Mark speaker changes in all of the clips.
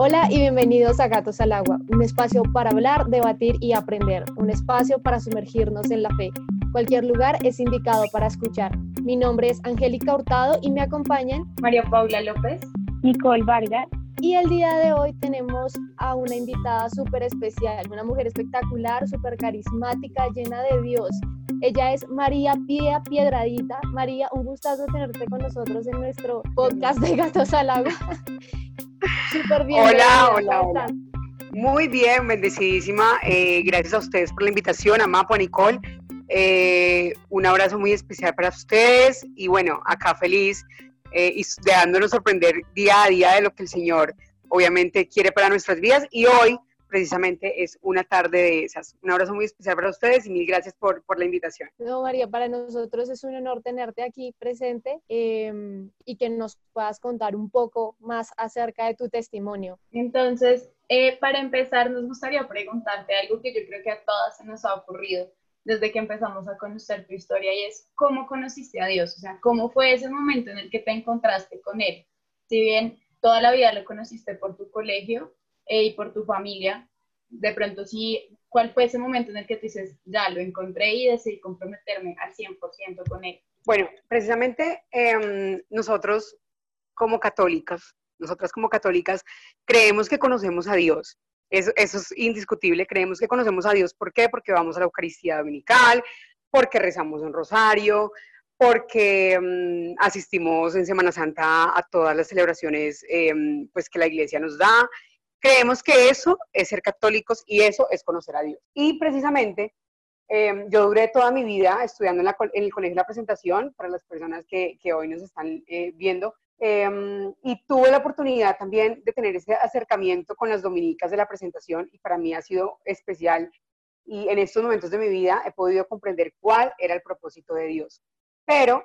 Speaker 1: Hola y bienvenidos a Gatos al Agua, un espacio para hablar, debatir y aprender, un espacio para sumergirnos en la fe. Cualquier lugar es indicado para escuchar. Mi nombre es Angélica Hurtado y me acompañan
Speaker 2: María Paula López,
Speaker 3: Nicole Vargas
Speaker 1: y el día de hoy tenemos a una invitada súper especial, una mujer espectacular, súper carismática, llena de Dios. Ella es María Pía Piedradita. María, un gustazo tenerte con nosotros en nuestro podcast de Gatos al Agua.
Speaker 4: Súper bien. Hola, hola, hola. Muy bien, bendecidísima. Eh, gracias a ustedes por la invitación, a Mapo, a Nicole. Eh, un abrazo muy especial para ustedes y bueno, acá feliz eh, y dejándonos sorprender día a día de lo que el Señor obviamente quiere para nuestras vidas y hoy precisamente es una tarde de esas. Un abrazo muy especial para ustedes y mil gracias por, por la invitación.
Speaker 1: No, María, para nosotros es un honor tenerte aquí presente em, y que nos puedas contar un poco más acerca de tu testimonio.
Speaker 2: Entonces, eh, para empezar, nos gustaría preguntarte algo que yo creo que a todas se nos ha ocurrido desde que empezamos a conocer tu historia y es cómo conociste a Dios, o sea, cómo fue ese momento en el que te encontraste con Él. Si bien toda la vida lo conociste por tu colegio, eh, y por tu familia, de pronto sí, ¿cuál fue ese momento en el que tú dices, ya lo encontré y decidí comprometerme al 100% con él?
Speaker 4: Bueno, precisamente em, nosotros como católicas, nosotras como católicas, creemos que conocemos a Dios. Eso, eso, es indiscutible, creemos que conocemos a Dios. ¿Por qué? Porque vamos a la Eucaristía Dominical, porque rezamos un rosario, porque em, asistimos en Semana Santa a todas las celebraciones em, pues, que la iglesia nos da Creemos que eso es ser católicos y eso es conocer a Dios. Y precisamente em, yo duré toda mi vida estudiando en, el Colegio de la Presentación, para las personas que, hoy nos están eh, viendo, em, y tuve la oportunidad también de tener ese acercamiento con las dominicas de la presentación y para mí ha sido especial y en estos momentos de mi vida he podido comprender cuál era el propósito de Dios. Pero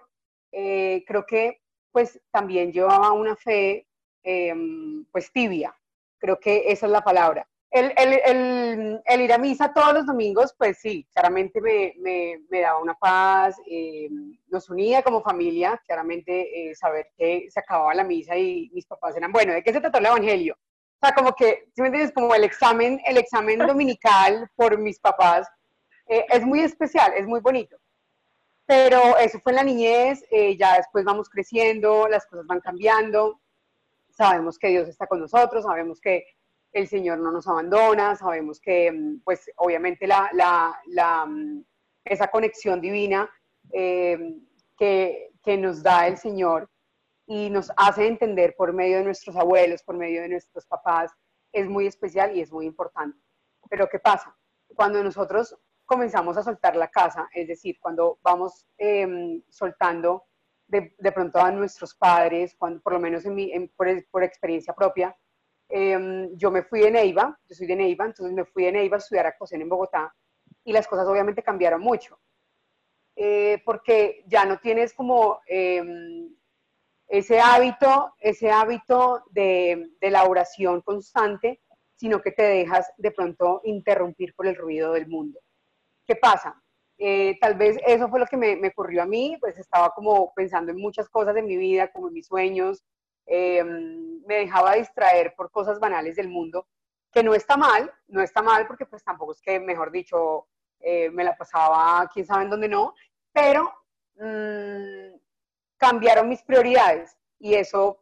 Speaker 4: eh, creo que pues también llevaba una fe em, pues tibia, Creo que esa es la palabra. El, el, el, ir a misa todos los domingos, pues sí, claramente me, me, me daba una paz, eh, nos unía como familia, claramente eh, saber que se acababa la misa y mis papás eran, bueno, ¿de qué se trató el Evangelio? O sea, como que, ¿sí me entiendes? Como el examen, el examen dominical por mis papás eh, es muy especial, es muy bonito. Pero eso fue en la niñez, ya después vamos creciendo, las cosas van cambiando, sabemos que Dios está con nosotros, sabemos que el Señor no nos abandona, sabemos que, mm, pues, obviamente la, la, la, mm, esa conexión divina eh, que, que nos da el Señor y nos hace entender por medio de nuestros abuelos, por medio de nuestros papás, es muy especial y es muy importante. Pero ¿qué pasa? Cuando nosotros comenzamos a soltar la casa, es decir, cuando vamos eh, soltando de, pronto a nuestros padres, cuando, por lo menos en mi, por, experiencia propia. Em, yo me fui de Neiva, yo soy de Neiva, entonces me fui de Neiva a estudiar actuación en Bogotá y las cosas obviamente cambiaron mucho. Eh, porque ya no tienes como em, ese hábito, ese hábito de, de la oración constante, sino que te dejas de pronto interrumpir por el ruido del mundo. ¿Qué pasa? Eh, tal vez eso fue lo que me, ocurrió a mí, pues estaba como pensando en muchas cosas de mi vida, como en mis sueños, em, me dejaba distraer por cosas banales del mundo, que no está mal, no está mal porque pues tampoco es que, mejor dicho, eh, me la pasaba quién sabe en dónde no, pero mm, cambiaron mis prioridades y eso,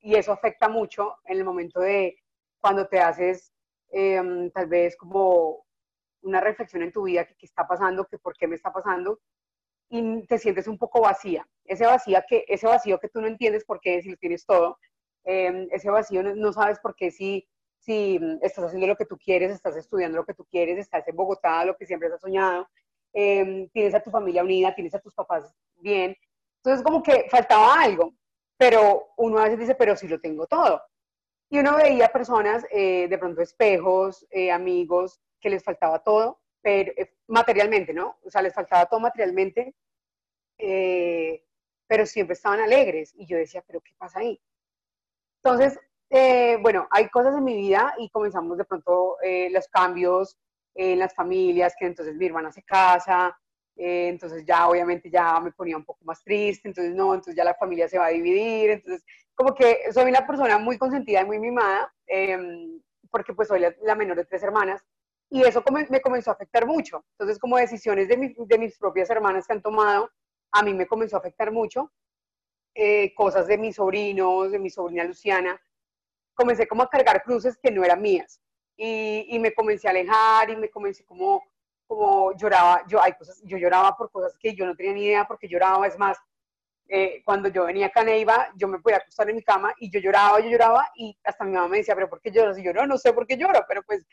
Speaker 4: y eso afecta mucho en el momento de cuando te haces tal vez como una reflexión en tu vida, que está pasando, que por qué me está pasando, y te sientes un poco vacía. Ese, vacía que, ese vacío que tú no entiendes por qué, si lo tienes todo, em, ese vacío no, sabes por qué si, si estás haciendo lo que tú quieres, estás estudiando lo que tú quieres, estás en Bogotá, lo que siempre has soñado, em, tienes a tu familia unida, tienes a tus papás bien. Entonces como que faltaba algo, pero uno a veces dice, pero sí lo tengo todo. Y uno veía personas, eh, de pronto espejos, eh, amigos, que les faltaba todo, pero, eh, materialmente, ¿no? O sea, les faltaba todo materialmente, eh, pero siempre estaban alegres. Y yo decía, pero ¿qué pasa ahí? Entonces, eh, bueno, hay cosas en mi vida y comenzamos de pronto los cambios en las familias, que entonces mi hermana se casa, eh, entonces ya obviamente ya me ponía un poco más triste, entonces no, entonces ya la familia se va a dividir, entonces como que soy una persona muy consentida y muy mimada, em, porque pues soy la, menor de tres hermanas, y eso me comenzó a afectar mucho. Entonces como decisiones de, de mis propias hermanas que han tomado, a mí me comenzó a afectar mucho, eh, cosas de mis sobrinos, de mi sobrina Luciana, comencé como a cargar cruces que no eran mías, y, y me comencé a alejar y me comencé como como lloraba, yo, hay cosas, yo lloraba por cosas que yo no tenía ni idea porque lloraba, es más, eh, cuando yo venía a Neiva, yo me podía acostar en mi cama y yo lloraba, yo lloraba y hasta mi mamá me decía, pero ¿por qué lloras? Y yo no, no sé por qué lloro, pero pues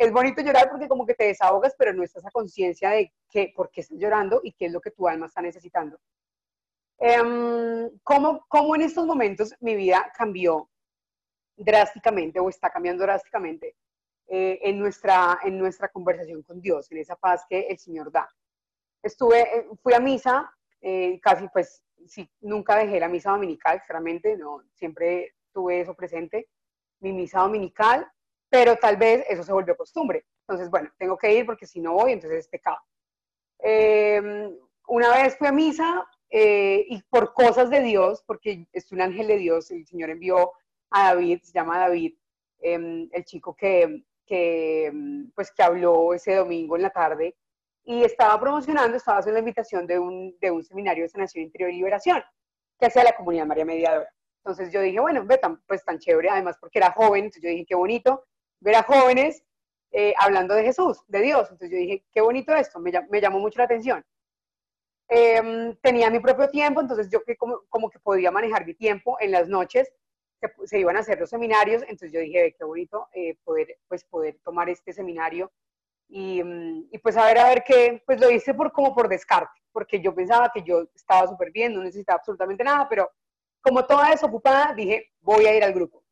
Speaker 4: es bonito llorar porque como que te desahogas, pero no estás a conciencia de que, por qué estás llorando y qué es lo que tu alma está necesitando. Um, ¿cómo, ¿Cómo en estos momentos mi vida cambió drásticamente o está cambiando drásticamente? Eh, en, nuestra, en nuestra conversación con Dios, en esa paz que el Señor da. Estuve, eh, fui a misa, eh, casi pues, sí, nunca dejé la misa dominical, claramente, no, siempre tuve eso presente, mi misa dominical, pero tal vez eso se volvió costumbre. Entonces, bueno, tengo que ir porque si no voy, entonces es pecado. Em, una vez fui a misa y por cosas de Dios, porque es un ángel de Dios, el Señor envió a David, se llama David, em, el chico que, que, mm, pues, que habló ese domingo en la tarde y estaba promocionando, estaba haciendo la invitación de un, de un seminario de sanación interior y liberación que hacía la comunidad María Mediadora. Entonces yo dije, bueno, ve, pues tan chévere, además porque era joven, entonces yo dije, qué bonito ver a jóvenes eh, hablando de Jesús, de Dios. Entonces yo dije, qué bonito esto, me, llamó mucho la atención. Em, tenía mi propio tiempo, entonces yo que como, que podía manejar mi tiempo en las noches se, iban a hacer los seminarios, entonces yo dije, qué bonito eh, poder, pues, poder tomar este seminario y, mm, y, pues a ver, a ver qué, pues lo hice por, como por descarte, porque yo pensaba que yo estaba súper bien, no necesitaba absolutamente nada, pero como toda desocupada, dije, voy a ir al grupo.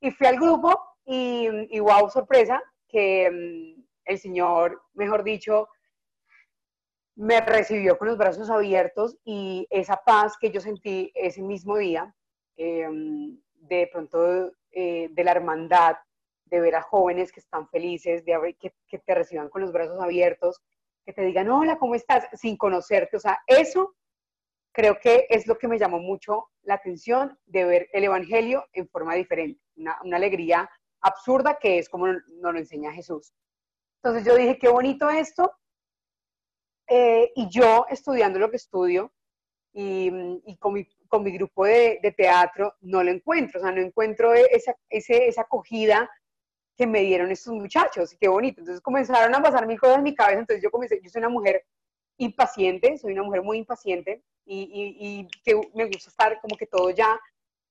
Speaker 4: Y fui al grupo y, y wow, sorpresa, que mm, el Señor, mejor dicho, me recibió con los brazos abiertos y esa paz que yo sentí ese mismo día, eh, de pronto eh, de la hermandad, de ver a jóvenes que están felices, de que, que te reciban con los brazos abiertos, que te digan, hola, ¿cómo estás? Sin conocerte. O sea, eso creo que es lo que me llamó mucho la atención de ver el Evangelio en forma diferente, una, una alegría absurda que es como nos lo enseña Jesús. Entonces yo dije, qué bonito esto. Eh, y yo estudiando lo que estudio y, y con mi con mi grupo de, teatro no lo encuentro, o sea, no encuentro esa, esa acogida que me dieron estos muchachos, y qué bonito. Entonces comenzaron a pasar mil cosas en mi cabeza, entonces yo comencé, yo soy una mujer impaciente, soy una mujer muy impaciente y, y, que me gusta estar como que todo ya,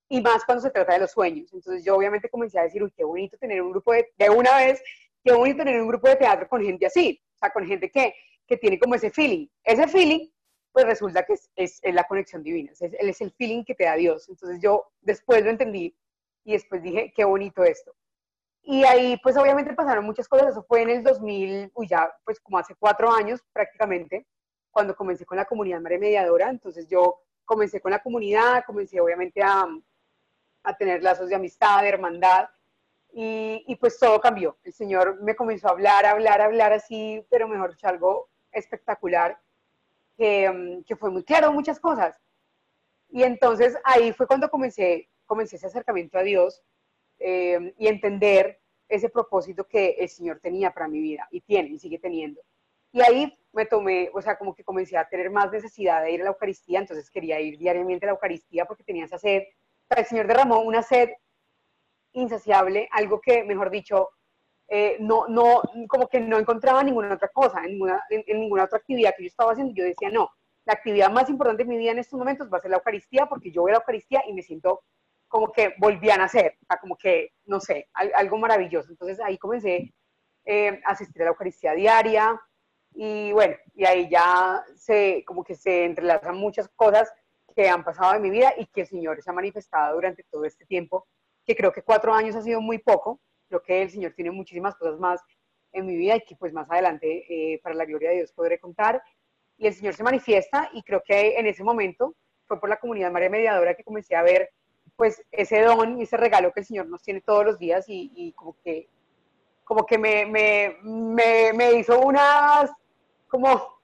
Speaker 4: y más cuando se trata de los sueños. Entonces yo obviamente comencé a decir, uy, qué bonito tener un grupo de, de una vez, qué bonito tener un grupo de teatro con gente así, o sea, con gente que, que tiene como ese feeling. Ese feeling pues resulta que es, es, la conexión divina, es, es el feeling que te da Dios. Entonces yo después lo entendí y después dije, qué bonito esto. Y ahí pues obviamente pasaron muchas cosas, eso fue en el 2000, uy ya pues como hace cuatro años prácticamente, cuando comencé con la comunidad Madre Mediadora, entonces yo comencé con la comunidad, comencé obviamente a, a tener lazos de amistad, de hermandad, y, pues todo cambió. El Señor me comenzó a hablar, a hablar, a hablar así, pero mejor dicho, algo espectacular. Mm, que, fue muy claro muchas cosas. Y entonces ahí fue cuando comencé, comencé ese acercamiento a Dios eh, y entender ese propósito que el Señor tenía para mi vida y tiene y sigue teniendo. Y ahí me tomé, o sea, como que comencé a tener más necesidad de ir a la Eucaristía, entonces quería ir diariamente a la Eucaristía porque tenía esa sed. El Señor derramó una sed insaciable, algo que, mejor dicho, eh, no, no, como que no encontraba ninguna otra cosa, en ninguna, en, ninguna otra actividad que yo estaba haciendo. Yo decía, no, la actividad más importante de mi vida en estos momentos va a ser la Eucaristía, porque yo voy la Eucaristía y me siento como que volví a nacer, como que, no sé, algo maravilloso. Entonces ahí comencé eh, a asistir a la Eucaristía diaria y bueno, y ahí ya se, como que se entrelazan muchas cosas que han pasado en mi vida y que el Señor se ha manifestado durante todo este tiempo, que creo que cuatro años ha sido muy poco, Creo que el Señor tiene muchísimas cosas más en mi vida y que pues más adelante, eh, para la gloria de Dios, podré contar. Y el Señor se manifiesta y creo que en ese momento fue por la comunidad María Mediadora que comencé a ver pues ese don y ese regalo que el Señor nos tiene todos los días y, como que como que me, me, me, me hizo unas como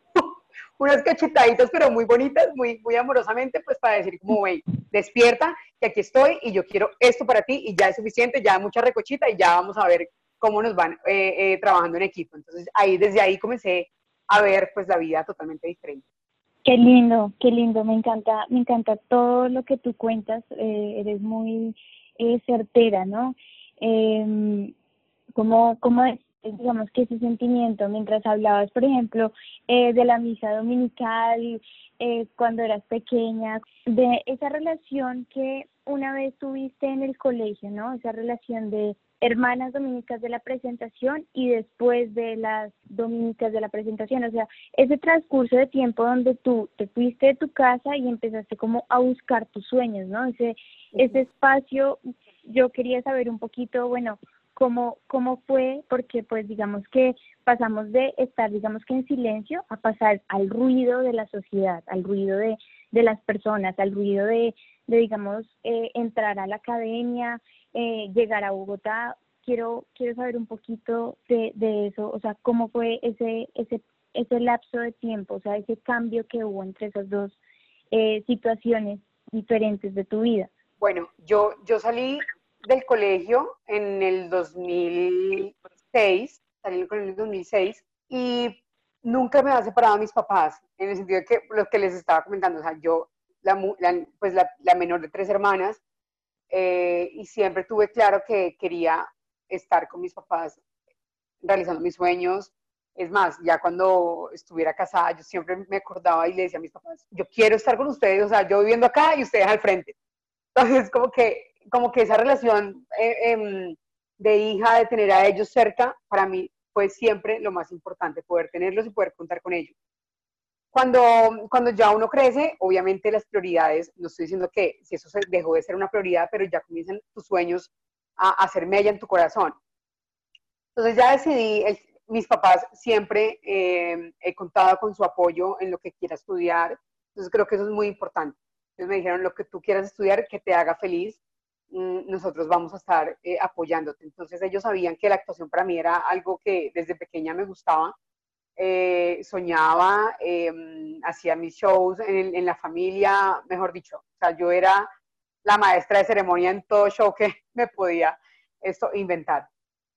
Speaker 4: unas cachetaditas, pero muy bonitas, muy, muy amorosamente, pues para decir como, güey, despierta, que aquí estoy y yo quiero esto para ti y ya es suficiente, ya mucha recochita y ya vamos a ver cómo nos van eh, eh, trabajando en equipo. Entonces, ahí, desde ahí comencé a ver pues la vida totalmente diferente.
Speaker 3: Qué lindo, qué lindo, me encanta, me encanta todo lo que tú cuentas, eh, eres muy certera, ¿no? Eh, ¿Cómo, cómo digamos, que ese sentimiento mientras hablabas, por ejemplo, eh, de la misa dominical, eh, cuando eras pequeña, de esa relación que una vez tuviste en el colegio, ¿no? Esa relación de hermanas dominicas de la presentación y después de las dominicas de la presentación, o sea, ese transcurso de tiempo donde tú te fuiste de tu casa y empezaste como a buscar tus sueños, ¿no? Ese, ese espacio, yo quería saber un poquito, bueno, cómo, cómo fue, porque pues digamos que pasamos de estar, digamos que en silencio, a pasar al ruido de la sociedad, al ruido de, de las personas, al ruido de, de digamos, eh, entrar a la academia, eh, llegar a Bogotá. Quiero, quiero saber un poquito de, de eso, o sea, cómo fue ese, ese, ese lapso de tiempo, o sea, ese cambio que hubo entre esas dos eh, situaciones diferentes de tu vida.
Speaker 4: Bueno, yo, yo salí del colegio en el 2006, salí del colegio en el 2006 y nunca me había separado a mis papás, en el sentido de que lo que les estaba comentando, o sea, yo, la, pues la, la, menor de tres hermanas, eh, y siempre tuve claro que quería estar con mis papás realizando mis sueños. Es más, ya cuando estuviera casada, yo siempre me acordaba y le decía a mis papás, yo quiero estar con ustedes, o sea, yo viviendo acá y ustedes al frente. Entonces, como que como que esa relación eh, em, de hija, de tener a ellos cerca, para mí fue siempre lo más importante, poder tenerlos y poder contar con ellos. Cuando, cuando ya uno crece, obviamente las prioridades, no estoy diciendo que si eso dejó de ser una prioridad, pero ya comienzan tus sueños a, hacer mella en tu corazón. Entonces ya decidí, mis papás siempre em, he contado con su apoyo en lo que quiera estudiar, entonces creo que eso es muy importante. Entonces me dijeron lo que tú quieras estudiar, que te haga feliz, nosotros vamos a estar eh, apoyándote. Entonces ellos sabían que la actuación para mí era algo que desde pequeña me gustaba. Eh, soñaba, em, hacía mis shows en, en, la familia, mejor dicho. O sea, yo era la maestra de ceremonia en todo show que me podía esto inventar.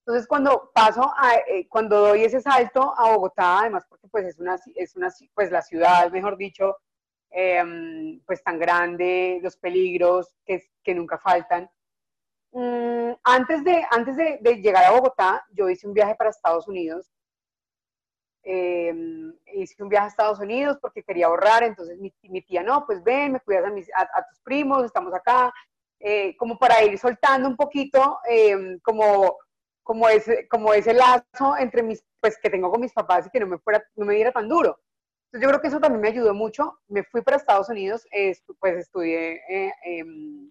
Speaker 4: Entonces, cuando paso, a, eh, cuando doy ese salto a Bogotá, además porque pues es una, es una, pues la ciudad, mejor dicho, Em, pues tan grande, los peligros que, que nunca faltan. Mm, antes de, antes de, llegar a Bogotá, yo hice un viaje para Estados Unidos. Em, hice un viaje a Estados Unidos porque quería ahorrar, entonces mi, mi tía, no, pues ven, me cuidas a, a, tus primos, estamos acá, eh, como para ir soltando un poquito, em, como, como, ese, como ese lazo entre mis, pues que tengo con mis papás y que no me, fuera, no me diera tan duro yo creo que eso también me ayudó mucho. Me fui para Estados Unidos, pues estudié eh, em,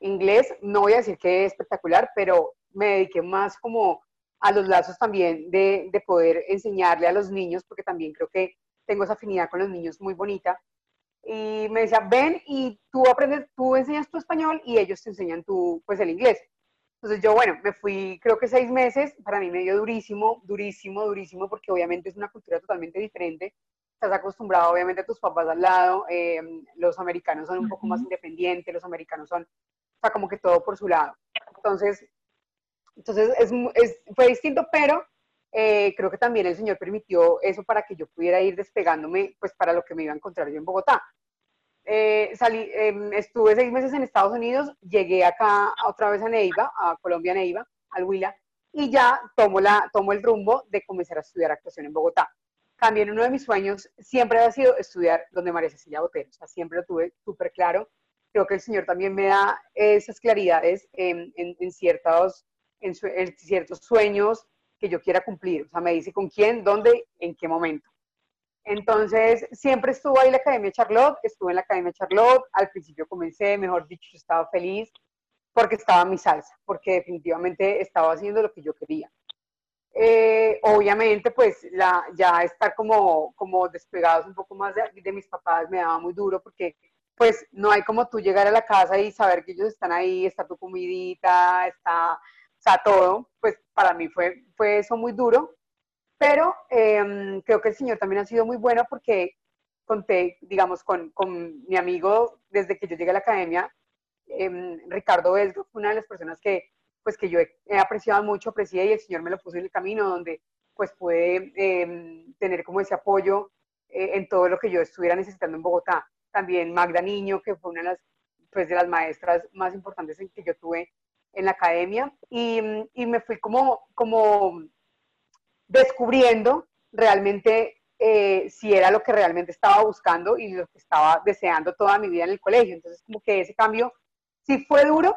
Speaker 4: inglés. No voy a decir que es espectacular, pero me dediqué más como a los lazos también de, de, poder enseñarle a los niños, porque también creo que tengo esa afinidad con los niños muy bonita. Y me decía, ven y tú aprendes, tú enseñas tu español y ellos te enseñan tu, pues el inglés. Entonces yo, bueno, me fui creo que seis meses, para mí me dio durísimo, durísimo, durísimo, porque obviamente es una cultura totalmente diferente estás acostumbrado obviamente a tus papás al lado, eh, los americanos son un poco más independientes, los americanos son, o sea, como que todo por su lado. Entonces, entonces es, es, fue distinto, pero eh, creo que también el Señor permitió eso para que yo pudiera ir despegándome, pues para lo que me iba a encontrar yo en Bogotá. Eh, salí, em, estuve seis meses en Estados Unidos, llegué acá otra vez a Neiva, a Colombia Neiva, al Huila, y ya tomo, la, tomo el rumbo de comenzar a estudiar actuación en Bogotá también uno de mis sueños siempre ha sido estudiar donde María Cecilia Botero, o sea, siempre lo tuve súper claro. Creo que el Señor también me da esas claridades en, ciertos, en, ciertos sueños que yo quiera cumplir. O sea, me dice con quién, dónde, en qué momento. Entonces, siempre estuve ahí la Academia Charlotte, estuve en la Academia Charlotte, al principio comencé, mejor dicho, estaba feliz porque estaba en mi salsa, porque definitivamente estaba haciendo lo que yo quería. Eh, obviamente, pues la, ya estar como, como despegados un poco más de, mis papás me daba muy duro porque pues no hay como tú llegar a la casa y saber que ellos están ahí, está tu comidita, está, o todo, pues para mí fue, fue eso muy duro, pero em, creo que el Señor también ha sido muy bueno porque conté, digamos, con, con mi amigo desde que yo llegué a la academia, em, Ricardo Vesgo, una de las personas que, pues, que yo he, apreciado mucho, aprecié y el Señor me lo puso en el camino donde pues pude em, tener como ese apoyo eh, en todo lo que yo estuviera necesitando en Bogotá. También Magda Niño, que fue una de las, pues, de las maestras más importantes en que yo tuve en la academia y, y me fui como, como descubriendo realmente eh, si era lo que realmente estaba buscando y lo que estaba deseando toda mi vida en el colegio. Entonces, como que ese cambio sí fue duro,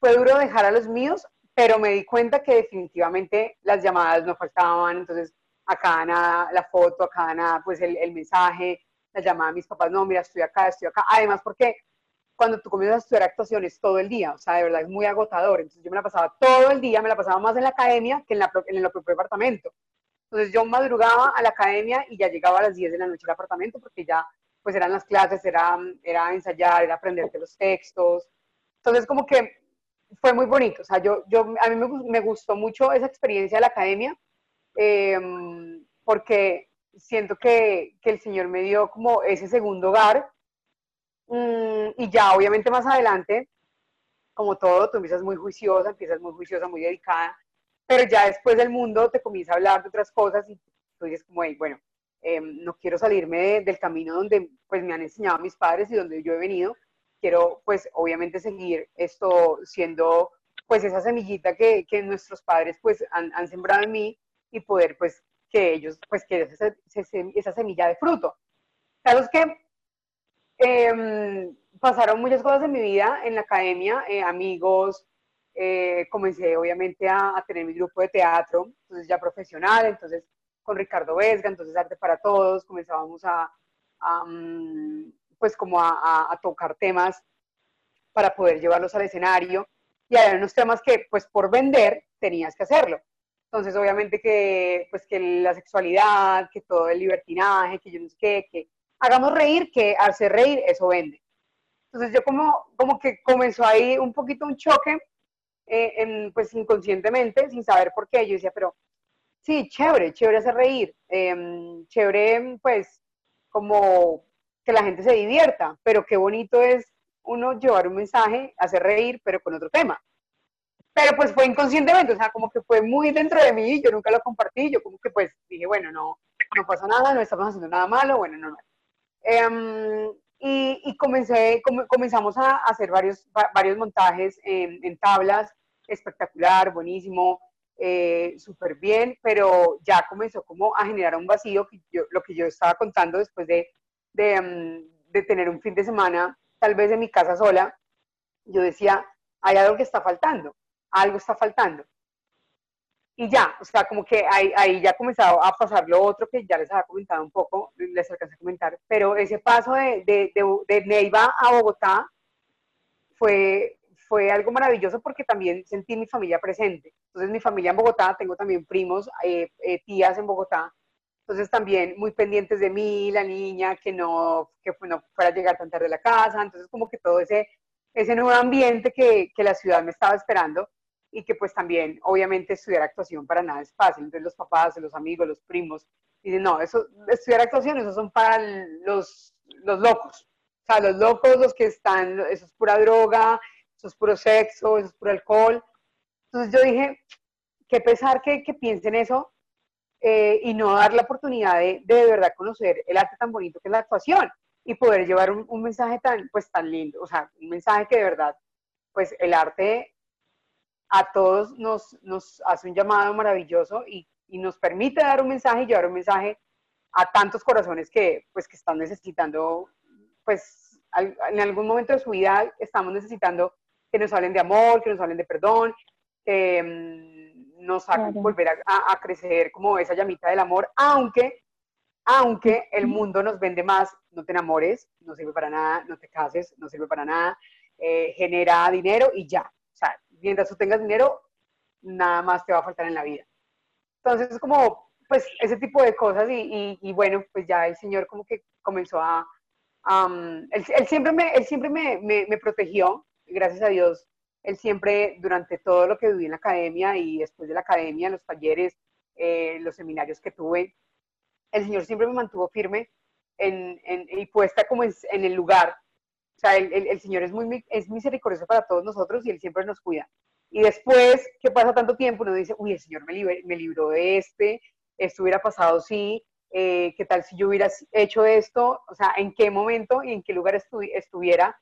Speaker 4: fue duro dejar a los míos, pero me di cuenta que definitivamente las llamadas no faltaban, entonces acá nada, la foto, acá nada, pues el, el mensaje, la llamada a mis papás, no, mira, estoy acá, estoy acá. Además, porque cuando tú comienzas a estudiar actuaciones todo el día, o sea, de verdad es muy agotador. Entonces yo me la pasaba todo el día, me la pasaba más en la academia que en, la, en el propio departamento. Entonces yo madrugaba a la academia y ya llegaba a las 10 de la noche al apartamento porque ya pues eran las clases, era, era ensayar, era aprenderte los textos. Entonces como que fue muy bonito. O sea, yo, yo, a mí me, me gustó mucho esa experiencia de la academia em, porque siento que, que, el Señor me dio como ese segundo hogar mm, y ya obviamente más adelante, como todo, tú empiezas muy juiciosa, empiezas muy juiciosa, muy dedicada pero ya después del mundo te comienza a hablar de otras cosas y tú dices como, hey, bueno, em, no quiero salirme del camino donde pues me han enseñado mis padres y donde yo he venido, quiero pues obviamente seguir esto siendo pues esa semillita que, que nuestros padres pues han, han, sembrado en mí y poder pues que ellos pues que esa, esa semilla de fruto. Claro que eh, pasaron muchas cosas en mi vida, en la academia, eh, amigos, eh, comencé obviamente a, tener mi grupo de teatro, entonces ya profesional, entonces con Ricardo Vesga, entonces Arte para Todos, comenzábamos a, mm, pues como a, tocar temas para poder llevarlos al escenario y hay unos temas que pues por vender tenías que hacerlo. Entonces obviamente que pues que la sexualidad, que todo el libertinaje, que yo no sé qué, que hagamos reír, que hacer reír, eso vende. Entonces yo como, como que comenzó ahí un poquito un choque eh, pues inconscientemente, sin saber por qué. Yo decía, pero sí, chévere, chévere hacer reír, em, chévere pues como que la gente se divierta, pero qué bonito es uno llevar un mensaje, hacer reír, pero con otro tema. Pero pues fue inconscientemente, o sea, como que fue muy dentro de mí, yo nunca lo compartí, yo como que pues dije, bueno, no, no pasa nada, no estamos haciendo nada malo, bueno, no, no. Em, y, y, comencé, comenzamos a hacer varios, varios montajes en, en tablas, espectacular, buenísimo, eh, súper bien, pero ya comenzó como a generar un vacío, que yo, lo que yo estaba contando después de, de, mm, de, tener un fin de semana, tal vez en mi casa sola, yo decía, hay algo que está faltando, algo está faltando. Y ya, o sea, como que ahí, ahí ya comenzado a pasar lo otro que ya les había comentado un poco, les alcancé a comentar, pero ese paso de, de, de, de Neiva a Bogotá fue, fue algo maravilloso porque también sentí mi familia presente. Entonces mi familia en Bogotá, tengo también primos, eh, eh, tías en Bogotá, entonces también muy pendientes de mí, la niña, que no, que no fuera a llegar tan tarde a la casa, entonces como que todo ese, ese nuevo ambiente que, que la ciudad me estaba esperando y que pues también obviamente estudiar actuación para nada es fácil, entonces los papás, los amigos, los primos, dicen, no, eso, estudiar actuación, eso son para los, los locos, o sea, los locos, los que están, eso es pura droga, eso es puro sexo, eso es puro alcohol. Entonces yo dije, qué pesar que, que piensen eso eh, y no dar la oportunidad de, de, verdad conocer el arte tan bonito que es la actuación y poder llevar un, un, mensaje tan, pues, tan lindo, o sea, un mensaje que de verdad, pues el arte a todos nos, nos hace un llamado maravilloso y, y nos permite dar un mensaje y llevar un mensaje a tantos corazones que, pues, que están necesitando, pues, en algún momento de su vida estamos necesitando que nos hablen de amor, que nos hablen de perdón, mm, nos hagan volver a, a, crecer como esa llamita del amor, aunque, aunque el mundo nos vende más, no te enamores, no sirve para nada, no te cases, no sirve para nada, eh, genera dinero y ya. O sea, mientras tú tengas dinero, nada más te va a faltar en la vida. Entonces, es como, pues, ese tipo de cosas y, y, y bueno, pues ya el Señor como que comenzó a... Um, él, él, siempre, me, él siempre me, me, me protegió, gracias a Dios, él siempre, durante todo lo que viví en la academia y después de la academia, los talleres, eh, los seminarios que tuve, el Señor siempre me mantuvo firme en, y puesta como en, el lugar. O sea, el, Señor es muy es misericordioso para todos nosotros y Él siempre nos cuida. Y después que pasa tanto tiempo, uno dice, uy, el Señor me, me libró de este, esto hubiera pasado sí, eh, qué tal si yo hubiera hecho esto, o sea, en qué momento y en qué lugar estuviera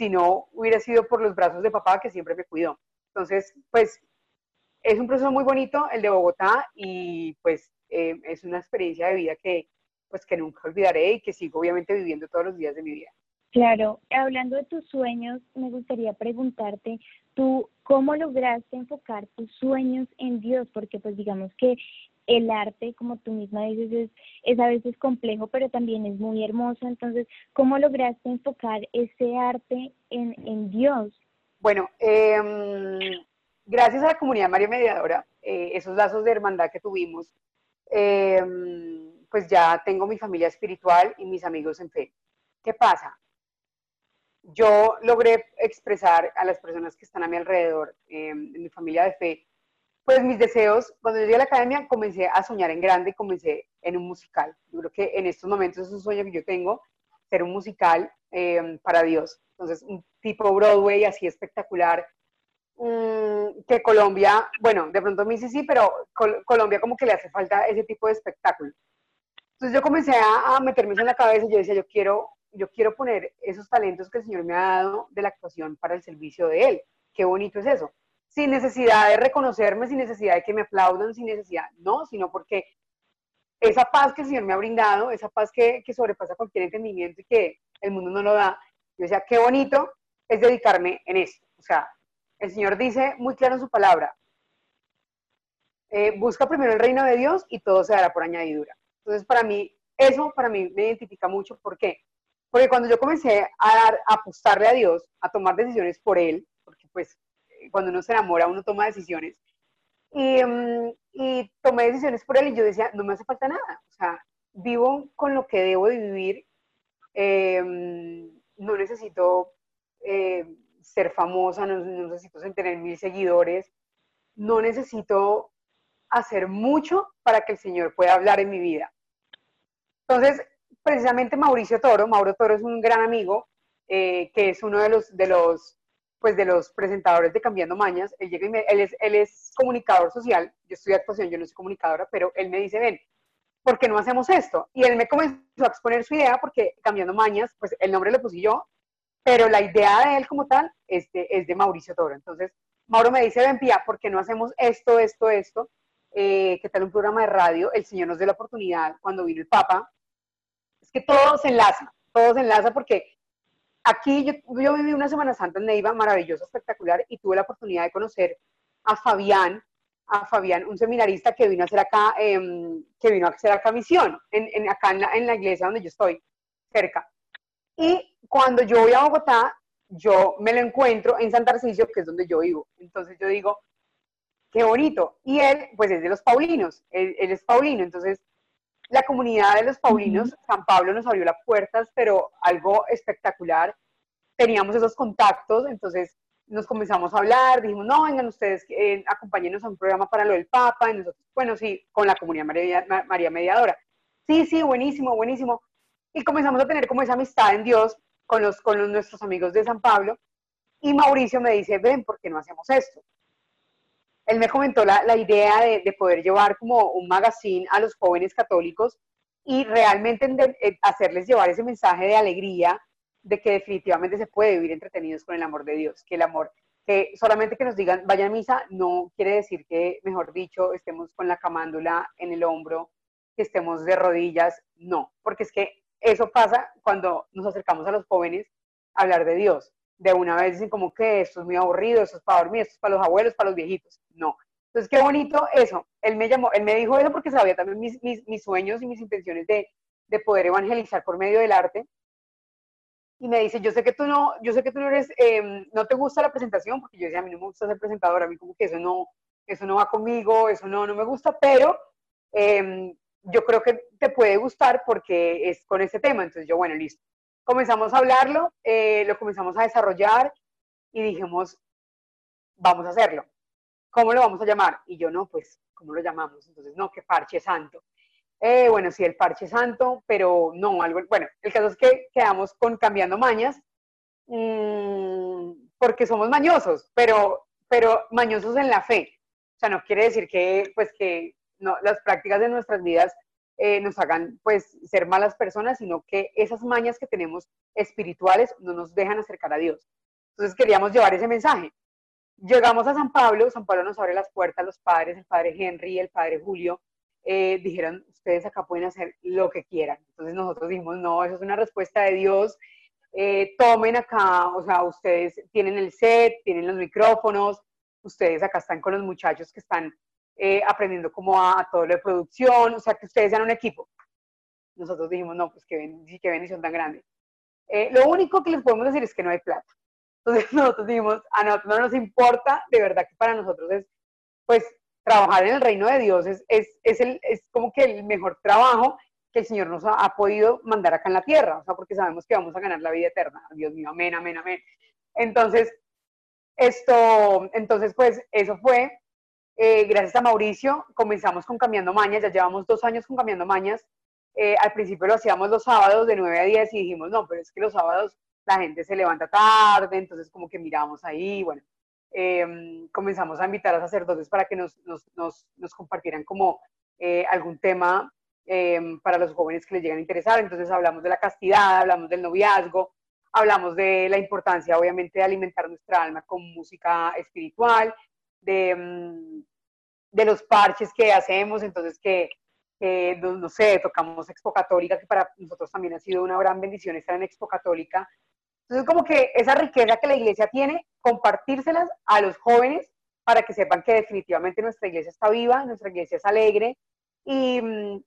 Speaker 4: si no hubiera sido por los brazos de papá que siempre me cuidó. Entonces, pues es un proceso muy bonito el de Bogotá y pues eh, es una experiencia de vida que pues que nunca olvidaré y que sigo obviamente viviendo todos los días de mi vida.
Speaker 3: Claro, hablando de tus sueños, me gustaría preguntarte, ¿tú cómo lograste enfocar tus sueños en Dios? Porque pues digamos que el arte, como tú misma dices, es, a veces complejo, pero también es muy hermoso. Entonces, ¿cómo lograste enfocar ese arte en, Dios?
Speaker 4: Bueno, em, gracias a la comunidad María Mediadora, eh, esos lazos de hermandad que tuvimos, em, pues ya tengo mi familia espiritual y mis amigos en fe. ¿Qué pasa? Yo logré expresar a las personas que están a mi alrededor, em, en mi familia de fe, pues mis deseos, cuando llegué a la academia comencé a soñar en grande, comencé en un musical. Yo creo que en estos momentos es un sueño que yo tengo, ser un musical em, para Dios. Entonces, un tipo Broadway así espectacular, mm, que Colombia, bueno, de pronto me dice sí, pero Colombia como que le hace falta ese tipo de espectáculo. Entonces yo comencé a, meterme en la cabeza y yo decía, yo quiero, yo quiero poner esos talentos que el Señor me ha dado de la actuación para el servicio de Él. Qué bonito es eso sin necesidad de reconocerme, sin necesidad de que me aplaudan, sin necesidad, no, sino porque esa paz que el Señor me ha brindado, esa paz que, que sobrepasa cualquier entendimiento y que el mundo no lo da, yo decía, qué bonito es dedicarme en esto. O sea, el Señor dice muy claro en su palabra, eh, busca primero el reino de Dios y todo se dará por añadidura. Entonces, para mí, eso para mí me identifica mucho. ¿Por qué? Porque cuando yo comencé a, dar, a apostarle a Dios, a tomar decisiones por Él, porque pues cuando uno se enamora, uno toma decisiones. Mm, y, tomé decisiones por él y yo decía, no me hace falta nada. O sea, vivo con lo que debo de vivir. Em, no necesito eh, ser famosa, no, necesito tener mil seguidores. No necesito hacer mucho para que el Señor pueda hablar en mi vida. Entonces, precisamente Mauricio Toro, Mauro Toro es un gran amigo, eh, que es uno de los, de los pues de los presentadores de Cambiando Mañas, él, llega y él, es, él es comunicador social, yo estoy actuación, yo no soy comunicadora, pero él me dice, ven, ¿por qué no hacemos esto? Y él me comenzó a exponer su idea porque Cambiando Mañas, pues el nombre lo puse yo, pero la idea de él como tal es de, es de Mauricio Toro. Entonces, Mauro me dice, ven, Pía, ¿por qué no hacemos esto, esto, esto? Eh, ¿Qué tal un programa de radio? El Señor nos dio la oportunidad cuando vino el Papa. Es que todo se enlaza, todo se enlaza porque Aquí yo, viví una Semana Santa en Neiva, maravillosa, espectacular, y tuve la oportunidad de conocer a Fabián, a Fabián, un seminarista que vino a hacer acá, em, que vino a hacer acá misión, en, acá en la, iglesia donde yo estoy, cerca. Y cuando yo voy a Bogotá, yo me lo encuentro en Santa Arcisio, que es donde yo vivo. Entonces yo digo, qué bonito. Y él, pues es de los Paulinos, él es Paulino, entonces la comunidad de los Paulinos, San Pablo nos abrió las puertas, pero algo espectacular. Teníamos esos contactos, entonces nos comenzamos a hablar, dijimos, no, vengan ustedes, eh, acompáñenos a un programa para lo del Papa, y nosotros, bueno, sí, con la comunidad María, Mediadora. Sí, sí, buenísimo, buenísimo. Y comenzamos a tener como esa amistad en Dios con, los, con nuestros amigos de San Pablo. Y Mauricio me dice, ven, ¿por qué no hacemos esto? Él me comentó la, la idea de, de, poder llevar como un magazine a los jóvenes católicos y realmente hacerles llevar ese mensaje de alegría, de que definitivamente se puede vivir entretenidos con el amor de Dios, que el amor, que solamente que nos digan vayan a misa no quiere decir que, mejor dicho, estemos con la camándula en el hombro, que estemos de rodillas, no, porque es que eso pasa cuando nos acercamos a los jóvenes a hablar de Dios de una vez dicen como que esto es muy aburrido, esto es para dormir, esto es para los abuelos, para los viejitos. No. Entonces, qué bonito eso. Él me llamó, él me dijo eso porque sabía también mis, mis, mis sueños y mis intenciones de, de, poder evangelizar por medio del arte. Y me dice, yo sé que tú no, yo sé que tú no eres, em, no te gusta la presentación, porque yo decía, a mí no me gusta ser presentadora, a mí como que eso no, eso no va conmigo, eso no, no me gusta, pero em, yo creo que te puede gustar porque es con ese tema. Entonces yo, bueno, listo comenzamos a hablarlo, eh, lo comenzamos a desarrollar y dijimos, vamos a hacerlo. ¿Cómo lo vamos a llamar? Y yo no, pues, ¿cómo lo llamamos? Entonces, no, que parche santo. eh, bueno, sí, el parche santo, pero no, algo, bueno, el caso es que quedamos con cambiando mañas, mmm, porque somos mañosos, pero, pero mañosos en la fe. O sea, no quiere decir que, pues, que no, las prácticas de nuestras vidas eh, nos hagan, pues, ser malas personas, sino que esas mañas que tenemos espirituales no nos dejan acercar a Dios. Entonces queríamos llevar ese mensaje. Llegamos a San Pablo, San Pablo nos abre las puertas, los padres, el padre Henry, el padre Julio, eh, dijeron, ustedes acá pueden hacer lo que quieran. Entonces nosotros dijimos, no, eso es una respuesta de Dios, eh, tomen acá, o sea, ustedes tienen el set, tienen los micrófonos, ustedes acá están con los muchachos que están eh, aprendiendo como a, todo lo de producción, o sea, que ustedes sean un equipo. Nosotros dijimos, no, pues qué, qué bendición tan grande. lo único que les podemos decir es que no hay plata. Entonces nosotros dijimos, a nosotros no nos importa, de verdad que para nosotros es, pues, trabajar en el reino de Dios es, es, el, es como que el mejor trabajo que el Señor nos ha, podido mandar acá en la tierra, o sea, porque sabemos que vamos a ganar la vida eterna. Dios mío, amén, amén, amén. Entonces, esto, entonces, pues, eso fue. Eh, gracias a Mauricio, comenzamos con Cambiando Mañas, ya llevamos dos años con Cambiando Mañas. Eh, al principio lo hacíamos los sábados de 9 a 10 y dijimos, no, pero es que los sábados la gente se levanta tarde, entonces como que miramos ahí, bueno, em, comenzamos a invitar a sacerdotes para que nos, nos, nos, nos compartieran como eh, algún tema em, para los jóvenes que les llegan a interesar. Entonces hablamos de la castidad, hablamos del noviazgo, hablamos de la importancia obviamente de alimentar nuestra alma con música espiritual, de, em, de los parches que hacemos, entonces que, no, no, sé, tocamos Expo Católica, que para nosotros también ha sido una gran bendición estar en Expo Católica, entonces, como que esa riqueza que la iglesia tiene, compartírselas a los jóvenes para que sepan que definitivamente nuestra iglesia está viva, nuestra iglesia es alegre y,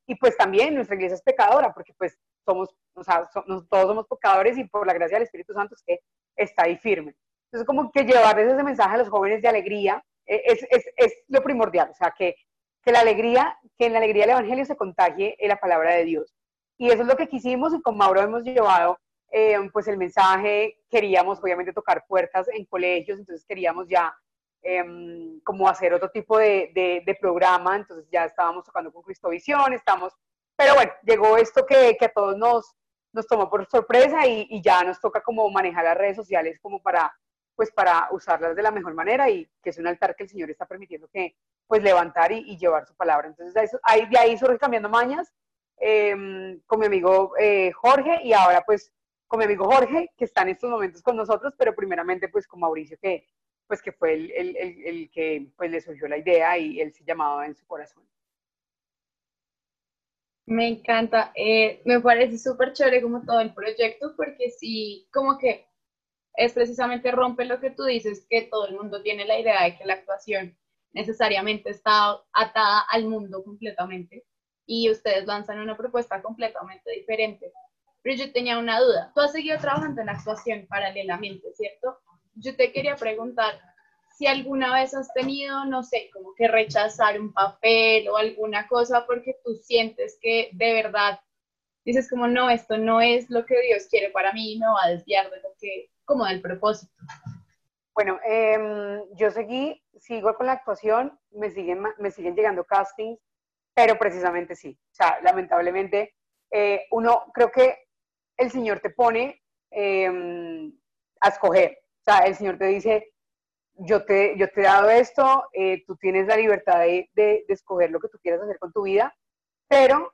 Speaker 4: y pues también nuestra iglesia es pecadora, porque pues somos, o sea, todos somos pecadores y por la gracia del Espíritu Santo es que está ahí firme. Entonces, como que llevarles ese mensaje a los jóvenes de alegría es, es, es lo primordial, o sea, que, que la alegría, que en la alegría del Evangelio se contagie en la palabra de Dios. Y eso es lo que quisimos y con Mauro hemos llevado eh, pues el mensaje, queríamos obviamente tocar puertas en colegios, entonces queríamos ya em, como hacer otro tipo de, de, programa, entonces ya estábamos tocando con Cristovisión, estamos, pero bueno, llegó esto que, que a todos nos, nos tomó por sorpresa y, ya nos toca como manejar las redes sociales como para, pues para usarlas de la mejor manera y que es un altar que el Señor está permitiendo que, pues levantar y, y llevar su palabra. Entonces ahí, de ahí surge Cambiando Mañas eh, con mi amigo eh, Jorge y ahora pues con mi amigo Jorge, que está en estos momentos con nosotros, pero primeramente pues con Mauricio, que, pues, que fue el, el, el, que pues, le surgió la idea y él se llamaba en su corazón.
Speaker 2: Me encanta, eh, me parece súper chévere como todo el proyecto, porque sí, como que es precisamente rompe lo que tú dices, que todo el mundo tiene la idea de que la actuación necesariamente está atada al mundo completamente y ustedes lanzan una propuesta completamente diferente pero yo tenía una duda. Tú has seguido trabajando en actuación paralelamente, ¿cierto? Yo te quería preguntar si alguna vez has tenido, no sé, como que rechazar un papel o alguna cosa porque tú sientes que de verdad dices como, no, esto no es lo que Dios quiere para mí, me va a desviar de lo que, como del propósito.
Speaker 4: Bueno, eh, yo seguí, sigo con la actuación, me siguen, me siguen llegando castings, pero precisamente sí. O sea, lamentablemente, eh, uno creo que el Señor te pone em, a escoger. O sea, el Señor te dice, yo te, yo te he dado esto, eh, tú tienes la libertad de, de, escoger lo que tú quieras hacer con tu vida, pero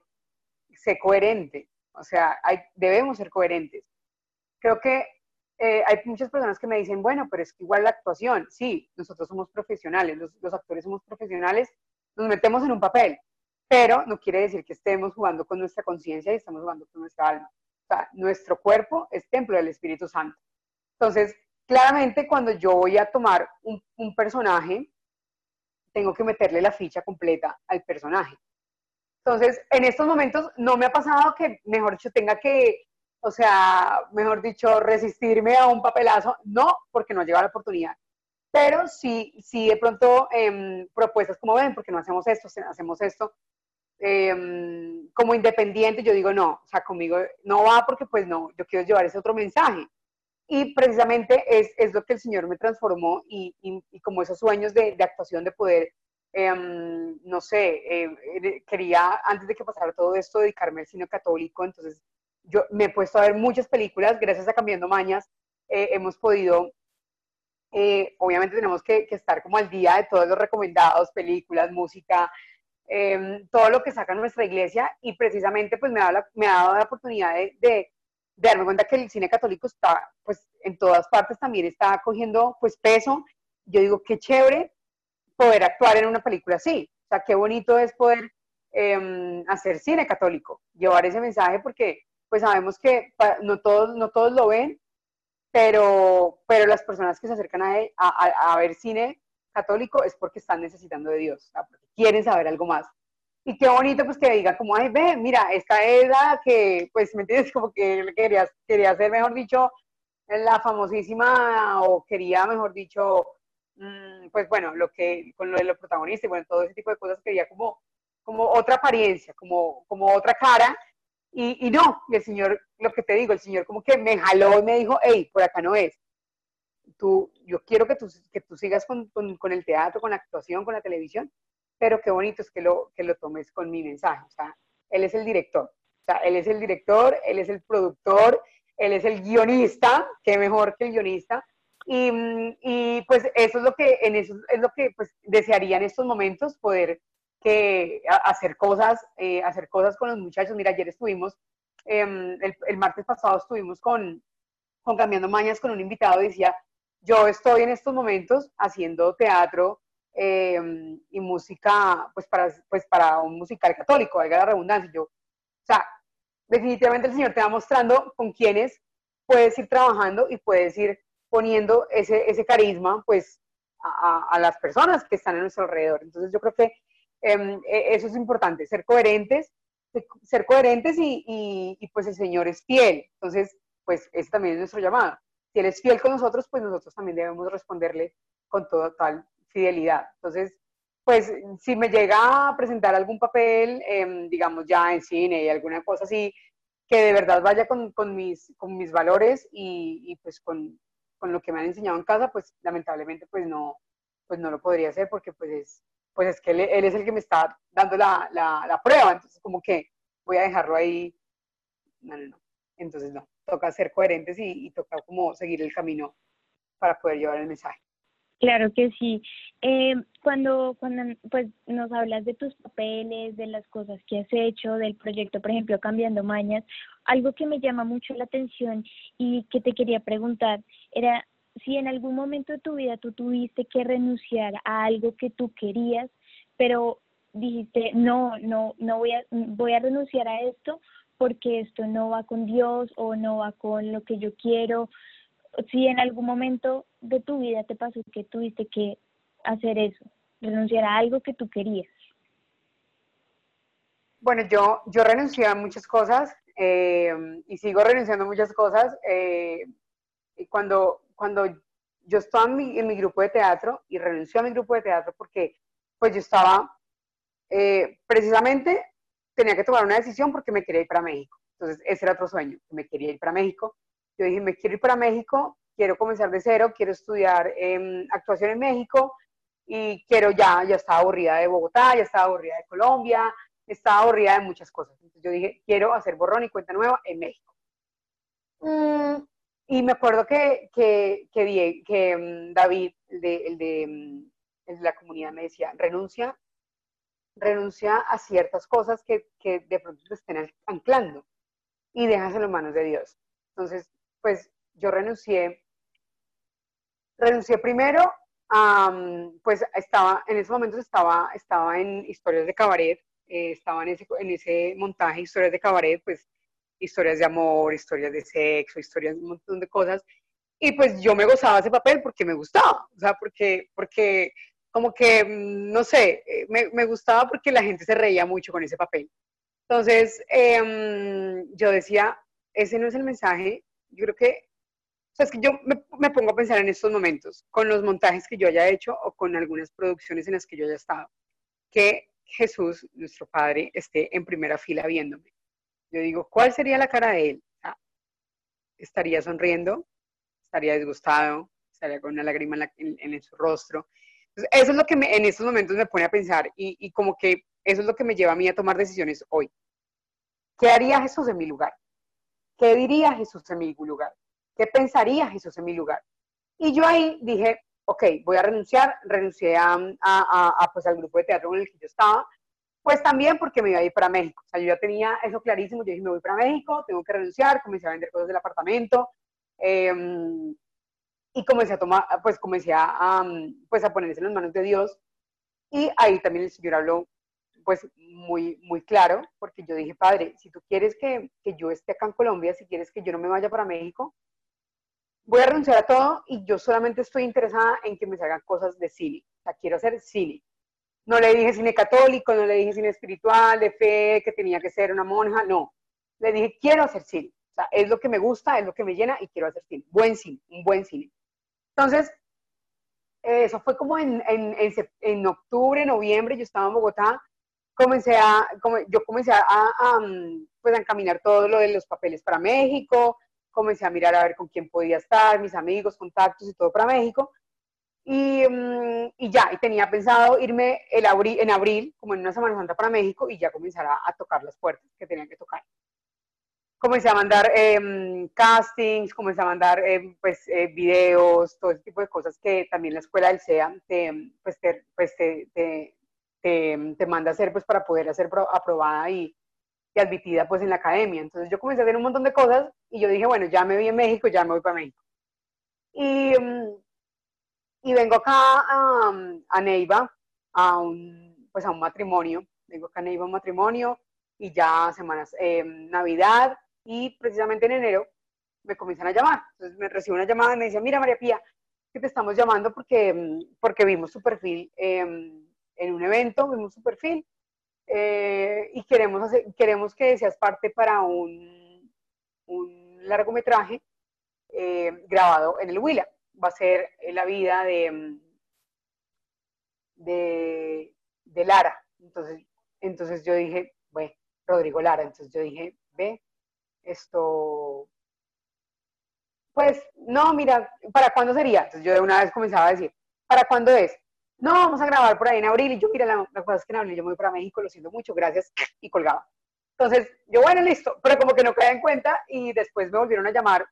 Speaker 4: sé coherente. O sea, hay, debemos ser coherentes. Creo que eh, hay muchas personas que me dicen, bueno, pero es que igual la actuación, sí, nosotros somos profesionales, los, los actores somos profesionales, nos metemos en un papel, pero no quiere decir que estemos jugando con nuestra conciencia y estamos jugando con nuestra alma nuestro cuerpo es templo del Espíritu Santo. Entonces, claramente cuando yo voy a tomar un, personaje, tengo que meterle la ficha completa al personaje. Entonces, en estos momentos no me ha pasado que, mejor dicho, tenga que, o sea, mejor dicho, resistirme a un papelazo. No, porque no llega la oportunidad. Pero sí, sí de pronto eh, propuestas como ven, porque no hacemos esto, hacemos esto, Em, como independiente, yo digo, no, o sea, conmigo no va porque pues no, yo quiero llevar ese otro mensaje. Y precisamente es, es lo que el Señor me transformó y, como esos sueños de, actuación, de poder em, no sé, eh, quería antes de que pasara todo esto dedicarme al cine católico, entonces yo me he puesto a ver muchas películas, gracias a Cambiando Mañas, eh, hemos podido, eh, obviamente tenemos que, estar como al día de todos los recomendados, películas, música, em, todo lo que saca nuestra iglesia y precisamente pues me ha, dado la, me ha dado la oportunidad de, de, darme cuenta que el cine católico está pues en todas partes también está cogiendo pues peso. Yo digo, qué chévere poder actuar en una película así. O sea, qué bonito es poder em, hacer cine católico, llevar ese mensaje porque pues sabemos que no todos, no todos lo ven, pero, pero las personas que se acercan a, ver cine católico es porque están necesitando de Dios, porque quieren saber algo más. Y qué bonito pues que diga como, ay, ve, mira, esta es la que, pues, ¿me entiendes? Como que quería, quería ser, mejor dicho, la famosísima, o quería, mejor dicho, mm, pues bueno, lo que, con lo de los protagonistas, bueno, todo ese tipo de cosas, quería como, como otra apariencia, como, como otra cara, y, y, no, el Señor, lo que te digo, el Señor como que me jaló y me dijo, hey, por acá no es. Tú, yo quiero que tú, que tú sigas con, con, el teatro, con la actuación, con la televisión, pero qué bonito es que lo, que lo tomes con mi mensaje. O sea, Él es el director. O sea, Él es el director, Él es el productor, Él es el guionista, qué mejor que el guionista. Y, y pues eso es lo que, en eso es lo que pues, desearía en estos momentos, poder que hacer cosas, eh, hacer cosas con los muchachos. Mira, ayer estuvimos, em, el, martes pasado estuvimos con, con Cambiando Mañas con un invitado decía, yo estoy en estos momentos haciendo teatro em, y música, pues para, pues para un musical católico, valga la redundancia. Yo, o sea, definitivamente el Señor te va mostrando con quiénes puedes ir trabajando y puedes ir poniendo ese, ese carisma, pues, a, a, las personas que están a nuestro alrededor. Entonces yo creo que Em, e, eso es importante, ser coherentes, ser coherentes y, y, pues el Señor es fiel. Entonces, pues ese también es nuestro llamado. Si Él es fiel con nosotros, pues nosotros también debemos responderle con total fidelidad. Entonces, pues si me llega a presentar algún papel, em, digamos ya en cine y alguna cosa así, que de verdad vaya con, con mis, con mis valores y, y pues con, con, lo que me han enseñado en casa, pues lamentablemente pues no, pues no lo podría hacer porque pues es, pues es que él, es el que me está dando la, la, prueba, entonces como que voy a dejarlo ahí. No, no, no. Entonces no, toca ser coherentes y, toca como seguir el camino para poder llevar el mensaje.
Speaker 3: Claro que sí. Eh, cuando, cuando pues, nos hablas de tus papeles, de las cosas que has hecho, del proyecto, por ejemplo, Cambiando Mañas, algo que me llama mucho la atención y que te quería preguntar era si en algún momento de tu vida tú tuviste que renunciar a algo que tú querías, pero dijiste, no, no, no voy a, voy a renunciar a esto porque esto no va con Dios o no va con lo que yo quiero. Si en algún momento de tu vida te pasó que tuviste que hacer eso, renunciar a algo que tú querías.
Speaker 4: Bueno, yo, yo renuncié a muchas cosas eh, y sigo renunciando a muchas cosas. Eh, cuando, cuando yo estaba en mi, en mi, grupo de teatro y renunció a mi grupo de teatro porque pues yo estaba, eh, precisamente tenía que tomar una decisión porque me quería ir para México. Entonces ese era otro sueño, me quería ir para México. Yo dije, me quiero ir para México, quiero comenzar de cero, quiero estudiar eh, actuación en México y quiero ya, ya estaba aburrida de Bogotá, ya estaba aburrida de Colombia, estaba aburrida de muchas cosas. Entonces yo dije, quiero hacer borrón y cuenta nueva en México. Mm, y me acuerdo que, que, que, mm, David, mm, el de, la comunidad, me decía, renuncia, renuncia a ciertas cosas que, que de pronto te estén anclando y dejas en las manos de Dios. Entonces, pues yo renuncié, renuncié primero mm, pues estaba, en ese momento estaba, estaba en historias de cabaret, eh, estaba en ese, en ese montaje, historias de cabaret, pues historias de amor, historias de sexo, historias de un montón de cosas. Y pues yo me gozaba ese papel porque me gustaba, o sea, porque, porque como que, mm, no sé, eh, me, me gustaba porque la gente se reía mucho con ese papel. Entonces, eh, yo decía, ese no es el mensaje, yo creo que, o sea, es que yo me, me, pongo a pensar en estos momentos, con los montajes que yo haya hecho o con algunas producciones en las que yo haya estado, que Jesús, nuestro Padre, esté en primera fila viéndome. Yo digo, ¿cuál sería la cara de él? ¿Estaría sonriendo? ¿Estaría disgustado? ¿Estaría con una lágrima en, su rostro? eso es lo que me, en estos momentos me pone a pensar y, y como que eso es lo que me lleva a mí a tomar decisiones hoy. ¿Qué haría Jesús en mi lugar? ¿Qué diría Jesús en mi lugar? ¿Qué pensaría Jesús en mi lugar? Y yo ahí dije, ok, voy a renunciar, renuncié a, a, a, pues al grupo de teatro en el que yo estaba, pues también porque me iba a ir para México. O sea, yo ya tenía eso clarísimo, yo dije, me voy para México, tengo que renunciar, comencé a vender cosas del apartamento, eh, y comencé a tomar, pues comencé a, pues a ponerse en las manos de Dios, y ahí también el Señor habló pues muy, muy claro, porque yo dije, padre, si tú quieres que, que, yo esté acá en Colombia, si quieres que yo no me vaya para México, voy a renunciar a todo y yo solamente estoy interesada en que me salgan cosas de cine. O sea, quiero hacer cine. No le dije cine católico, no le dije cine espiritual, de fe, que tenía que ser una monja, no. Le dije, quiero hacer cine. O sea, es lo que me gusta, es lo que me llena y quiero hacer cine. Buen cine, un buen cine. Entonces, eso fue como en, en, en, en octubre, noviembre, yo estaba en Bogotá comencé a, yo comencé a, mm, pues a encaminar todo lo de los papeles para México, comencé a mirar a ver con quién podía estar, mis amigos, contactos y todo para México. Y, mm, y ya, y tenía pensado irme el en abril, como en una Semana Santa para México, y ya comenzar a, a tocar las puertas que tenía que tocar. Comencé a mandar eh, castings, comencé a mandar eh, pues, eh, videos, todo ese tipo de cosas que también la escuela del SEA te, pues, te, pues, te te, te, manda a hacer pues para poder ser aprobada y, y, admitida pues en la academia. Entonces yo comencé a hacer un montón de cosas y yo dije, bueno, ya me vi en México, ya me voy para México. Y, mm, y vengo acá a, a, Neiva, a un, pues a un matrimonio, vengo acá a Neiva a un matrimonio y ya semanas, eh, Navidad y precisamente en enero me comienzan a llamar. Entonces me recibo una llamada y me dice, mira María Pía, que te estamos llamando porque, mm, porque vimos tu perfil. Eh, en un evento, vimos su perfil eh, y queremos, hacer, queremos que seas parte para un, un largometraje eh, grabado en el Huila. Va a ser la vida de, de, de Lara. Entonces, entonces yo dije, bueno, Rodrigo Lara. Entonces yo dije, ve, esto, pues, no, mira, ¿para cuándo sería? Entonces yo de una vez comenzaba a decir, ¿para cuándo es? no, vamos a grabar por ahí en abril. Y yo, mira, la, la cosa es que en abril yo me voy para México, lo siento mucho, gracias, y colgaba. Entonces, yo, bueno, listo, pero como que no caía en cuenta y después me volvieron a llamar,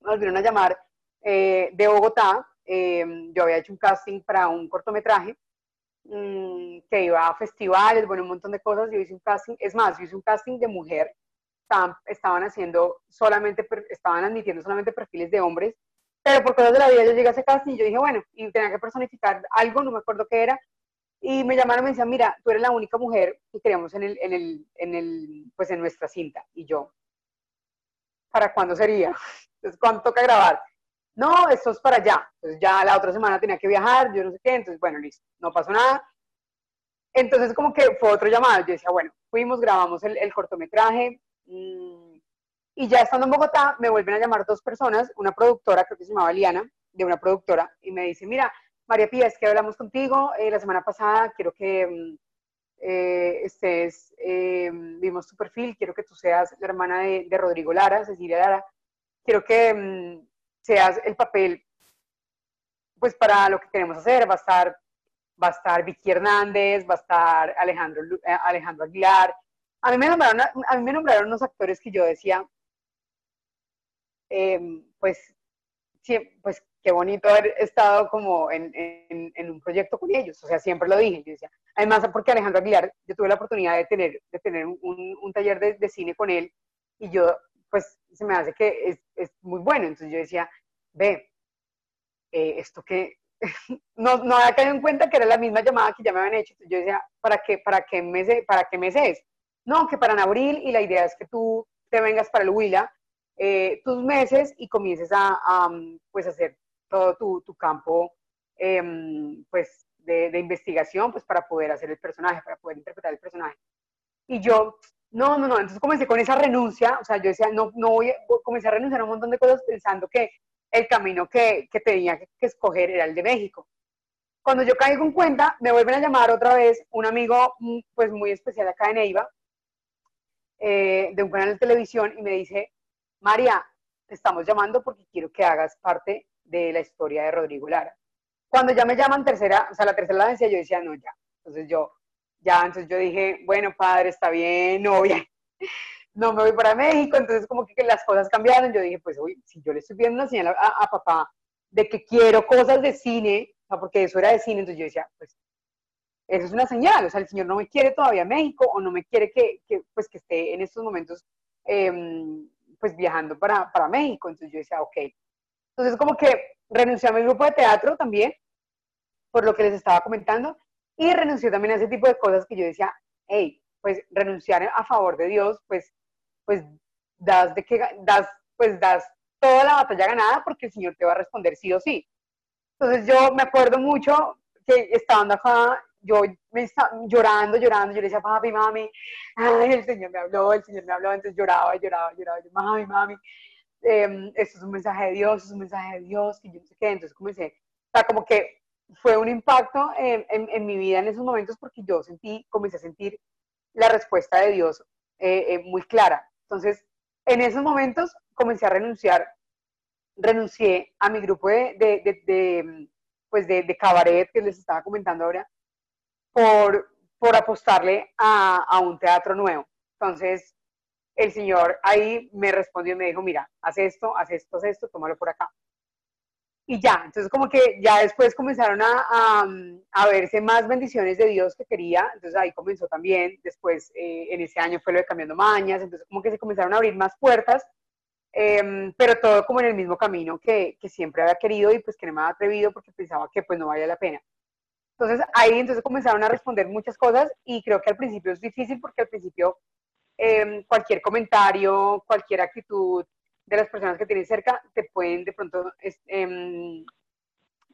Speaker 4: me volvieron a llamar eh, de Bogotá. Eh, yo había hecho un casting para un cortometraje mmm, que iba a festivales, bueno, un montón de cosas. Yo hice un casting, es más, yo hice un casting de mujer. Estaban, haciendo solamente, estaban admitiendo solamente perfiles de hombres pero por cosas de la vida yo llegué a ese casting y yo dije, bueno, y tenía que personificar algo, no me acuerdo qué era, y me llamaron y me decían, mira, tú eres la única mujer que queríamos en el, en el, en el, pues en nuestra cinta. Y yo, ¿para cuándo sería? Entonces, ¿cuándo toca grabar? No, esto es para allá. Entonces ya la otra semana tenía que viajar, yo no sé qué, entonces bueno, listo, no pasó nada. Entonces como que fue otro llamado, yo decía, bueno, fuimos, grabamos el, el cortometraje, mmm, y ya estando en Bogotá, me vuelven a llamar dos personas, una productora, creo que se llamaba Liana, de una productora, y me dice, mira, María Pía, es que hablamos contigo eh, la semana pasada, quiero que mm, eh, estés, eh, vimos tu perfil, quiero que tú seas la hermana de, de Rodrigo Lara, Cecilia Lara, quiero que mm, seas el papel, pues para lo que queremos hacer, va a estar, va a estar Vicky Hernández, va a estar Alejandro, eh, Alejandro Aguilar, a mí, me nombraron, a mí me nombraron unos actores que yo decía, eh, pues, pues qué bonito haber estado como en, en, en, un proyecto con ellos, o sea, siempre lo dije, yo decía, además porque Alejandro Aguilar, yo tuve la oportunidad de tener, de tener un, un taller de, de, cine con él y yo, pues, se me hace que es, es muy bueno, entonces yo decía, ve, eh, esto que, no, no había caído en cuenta que era la misma llamada que ya me habían hecho, entonces yo decía, ¿para qué, para qué meses, para qué meses? No, que para en abril y la idea es que tú te vengas para el Huila eh, tus meses y comiences a, a pues, hacer todo tu, tu campo eh, pues, de, de, investigación pues, para poder hacer el personaje, para poder interpretar el personaje. Y yo, no, no, no, entonces comencé con esa renuncia, o sea, yo decía, no, no voy, comencé a renunciar a un montón de cosas pensando que el camino que, que tenía que, escoger era el de México. Cuando yo caigo en cuenta, me vuelven a llamar otra vez un amigo mm, pues muy especial acá en Neiva, eh, de un canal de televisión, y me dice, María, te estamos llamando porque quiero que hagas parte de la historia de Rodrigo Lara. cuando ya me llaman tercera, o sea, la tercera la vencía, yo decía, no, ya. Entonces yo, ya, entonces yo dije, bueno, padre, está bien, no, bien. No me voy para México, entonces como que las cosas cambiaron. Yo dije, pues, si yo le estoy viendo una señal a, papá de que quiero cosas de cine, porque eso era de cine, entonces yo decía, pues, eso es una señal, o sea, el Señor no me quiere todavía México o no me quiere que, que pues, que esté en estos momentos, em, pues, viajando para, para México. Entonces yo decía, ok. Entonces como que renuncié a mi grupo de teatro también, por lo que les estaba comentando, y renuncié también a ese tipo de cosas que yo decía, hey, pues renunciar a favor de Dios, pues, pues das de que das, pues das toda la batalla ganada porque el Señor te va a responder sí o sí. Entonces yo me acuerdo mucho que estando acá, yo me estaba llorando, llorando, yo le decía, papi, mami, ay, el Señor me habló, el Señor me habló, entonces lloraba, lloraba, lloraba, yo, mami, mami, eh, esto es un mensaje de Dios, es un mensaje de Dios, que yo no sé qué, entonces comencé, o sea, como que fue un impacto en, mi vida en esos momentos porque yo sentí, comencé a sentir la respuesta de Dios eh, eh, muy clara. Entonces, en esos momentos comencé a renunciar, renuncié a mi grupo de, pues de, cabaret que les estaba comentando ahora, por, por apostarle a, a un teatro nuevo. Entonces, el Señor ahí me respondió y me dijo, mira, haz esto, haz esto, haz esto, tómalo por acá y ya, entonces como que ya después comenzaron a, a, verse más bendiciones de Dios que quería, entonces ahí comenzó también, después eh, en ese año fue lo de cambiando mañas, entonces como que se comenzaron a abrir más puertas, em, pero todo como en el mismo camino que, que, siempre había querido y pues que no me había atrevido porque pensaba que pues no valía la pena. Entonces ahí entonces comenzaron a responder muchas cosas y creo que al principio es difícil porque al principio em, cualquier comentario, cualquier actitud, de las personas que tienes cerca te pueden de pronto em,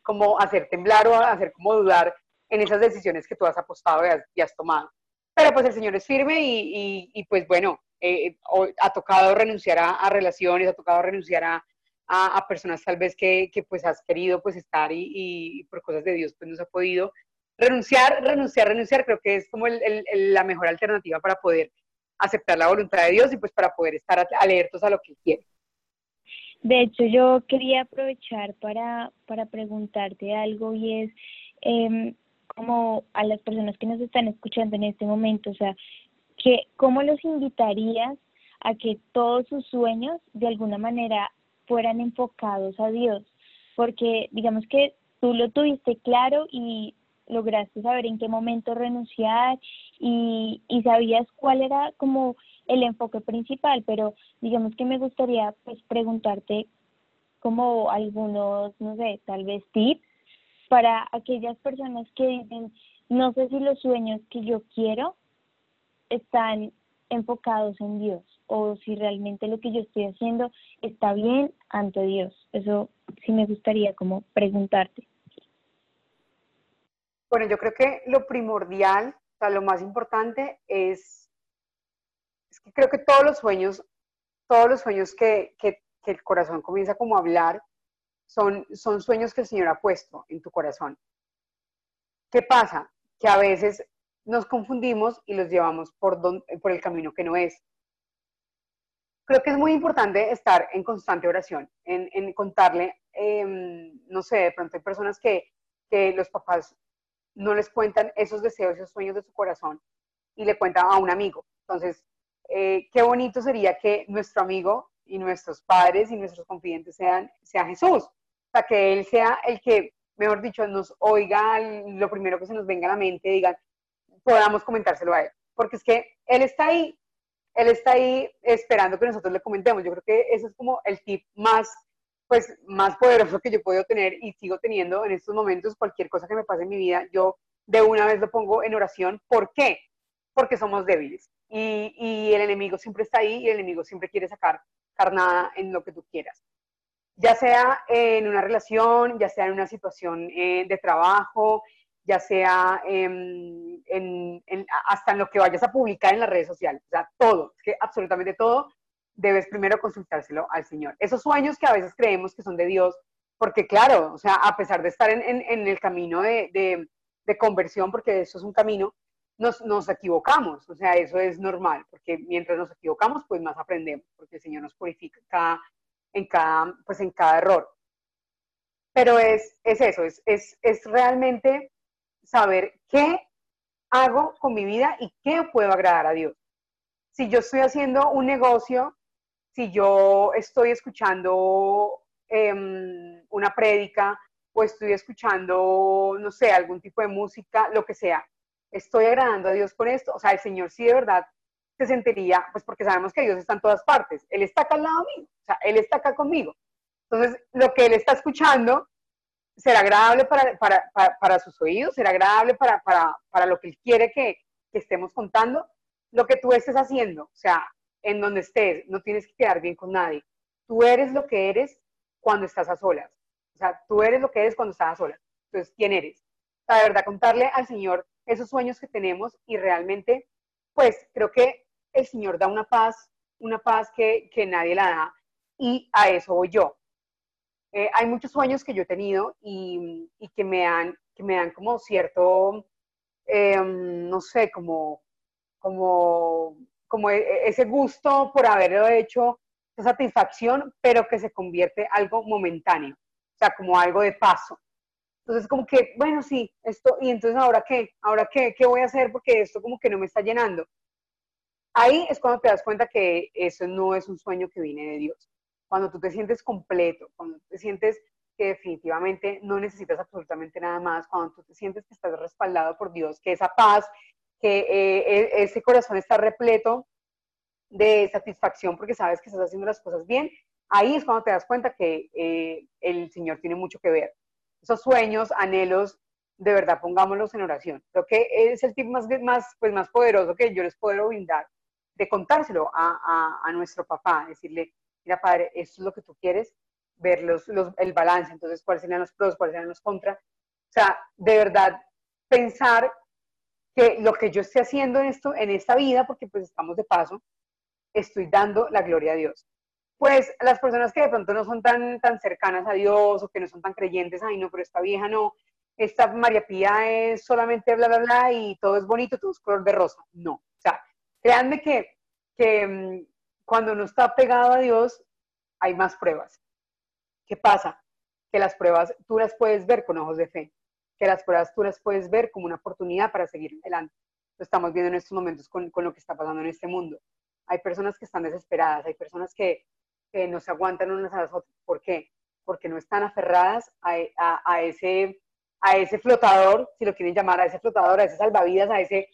Speaker 4: como hacer temblar o hacer como dudar en esas decisiones que tú has apostado y has, tomado. Pero pues el Señor es firme y, y, pues bueno, eh, ha tocado renunciar a, relaciones, ha tocado renunciar a, a, personas tal vez que, que, pues has querido pues estar y, por cosas de Dios pues no se ha podido. Renunciar, renunciar, renunciar, creo que es como la mejor alternativa para poder aceptar la voluntad de Dios y pues para poder estar alertos a lo que quiere.
Speaker 3: De hecho, yo quería aprovechar para, para preguntarte algo y es eh, como a las personas que nos están escuchando en este momento, o sea, que, ¿cómo los invitarías a que todos sus sueños de alguna manera fueran enfocados a Dios? Porque digamos que tú lo tuviste claro y lograste saber en qué momento renunciar y, y sabías cuál era como el enfoque principal, pero digamos que me gustaría pues preguntarte como algunos, no sé, tal vez tips para aquellas personas que dicen, no sé si los sueños que yo quiero están enfocados en Dios o si realmente lo que yo estoy haciendo está bien ante Dios. Eso sí me gustaría como preguntarte.
Speaker 4: Bueno, yo creo que lo primordial, o sea, lo más importante es, creo que todos los sueños, todos los sueños que, que, que, el corazón comienza como a hablar, son, son sueños que el Señor ha puesto en tu corazón. ¿Qué pasa? Que a veces nos confundimos y los llevamos por, don, por el camino que no es. Creo que es muy importante estar en constante oración, en, en contarle, eh, no sé, de pronto hay personas que, que los papás no les cuentan esos deseos, esos sueños de su corazón y le cuentan a un amigo. Entonces, eh, qué bonito sería que nuestro amigo y nuestros padres y nuestros confidentes sean sea Jesús. Sea, que Él sea el que, mejor dicho, nos oiga lo primero que se nos venga a la mente, digan, podamos comentárselo a Él. Porque es que Él está ahí, Él está ahí esperando que nosotros le comentemos. Yo creo que ese es como el tip más pues más poderoso que yo puedo tener y sigo teniendo en estos momentos cualquier cosa que me pase en mi vida, yo de una vez lo pongo en oración. ¿Por qué? Porque somos débiles y, el enemigo siempre está ahí y el enemigo siempre quiere sacar carnada en lo que tú quieras. Ya sea en una relación, ya sea en una situación eh, de trabajo, ya sea en, en, hasta en lo que vayas a publicar en las redes sociales, o sea, todo, es que absolutamente todo debes primero consultárselo al Señor. Esos sueños que a veces creemos que son de Dios, porque claro, o sea, a pesar de estar en, el camino de, conversión, porque eso es un camino, nos, nos, equivocamos, o sea, eso es normal, porque mientras nos equivocamos, pues más aprendemos, porque el Señor nos purifica cada, en, cada, pues en cada error. pero es, es eso, es, es, es realmente saber qué hago con mi vida y qué puedo agradar a Dios. Si yo estoy haciendo un negocio, si yo estoy escuchando em, una prédica o estoy escuchando, no sé, algún tipo de música, lo que sea, estoy agradando a Dios con esto. O sea, el Señor sí de verdad se sentiría, pues porque sabemos que Dios está en todas partes. Él está acá al lado mío, o sea, Él está acá conmigo. Entonces, lo que Él está escuchando será agradable para, para, para, sus oídos, será agradable para, para, lo que Él quiere que, que estemos contando. Lo que tú estés haciendo, o sea, en donde estés, no tienes que quedar bien con nadie. Tú eres lo que eres cuando estás a solas. O sea, tú eres lo que eres cuando estás a solas. Entonces, ¿quién eres? La de verdad, contarle al Señor esos sueños que tenemos y realmente, pues creo que el Señor da una paz, una paz que, que nadie la da y a eso voy yo. Eh, hay muchos sueños que yo he tenido y, y que, me dan, que me dan como cierto, em, no sé, como, como como e, e, ese gusto por haberlo hecho, esa satisfacción, pero que se convierte algo momentáneo, o sea, como algo de paso. Entonces, como que, bueno, sí, esto, y entonces, ¿ahora qué? ¿Ahora qué? ¿Qué voy a hacer? Porque esto como que no me está llenando. Ahí es cuando te das cuenta que eso no es un sueño que viene de Dios. Cuando tú te sientes completo, cuando te sientes que definitivamente no necesitas absolutamente nada más, cuando tú te sientes que estás respaldado por Dios, que esa paz que eh, e, ese corazón está repleto de satisfacción porque sabes que estás haciendo las cosas bien, ahí es cuando te das cuenta que eh, el Señor tiene mucho que ver. Esos sueños, anhelos, de verdad pongámoslos en oración. Creo que es el tip más, más, pues, más poderoso que yo les puedo brindar, de contárselo a, a, nuestro papá, decirle, mira padre, esto es lo que tú quieres, ver los, los, el balance, entonces cuáles serían los pros, cuáles serían los contras. O sea, de verdad, pensar que lo que yo esté haciendo en, esto, en esta vida, porque pues estamos de paso, estoy dando la gloria a Dios. Pues las personas que de pronto no son tan, tan cercanas a Dios o que no son tan creyentes, ay no, pero esta vieja no, esta María Pía es solamente bla, bla, bla y todo es bonito, todo es color de rosa. No, o sea, créanme que, que mm, cuando uno está pegado a Dios hay más pruebas. ¿Qué pasa? Que las pruebas tú las puedes ver con ojos de fe que las pruebas tú las puedes ver como una oportunidad para seguir adelante. Lo estamos viendo en estos momentos con, con lo que está pasando en este mundo. Hay personas que están desesperadas, hay personas que, que no se aguantan unas a las otras. ¿Por qué? Porque no están aferradas a, a, a, ese, a ese flotador, si lo quieren llamar, a ese flotador, a ese salvavidas, a, ese,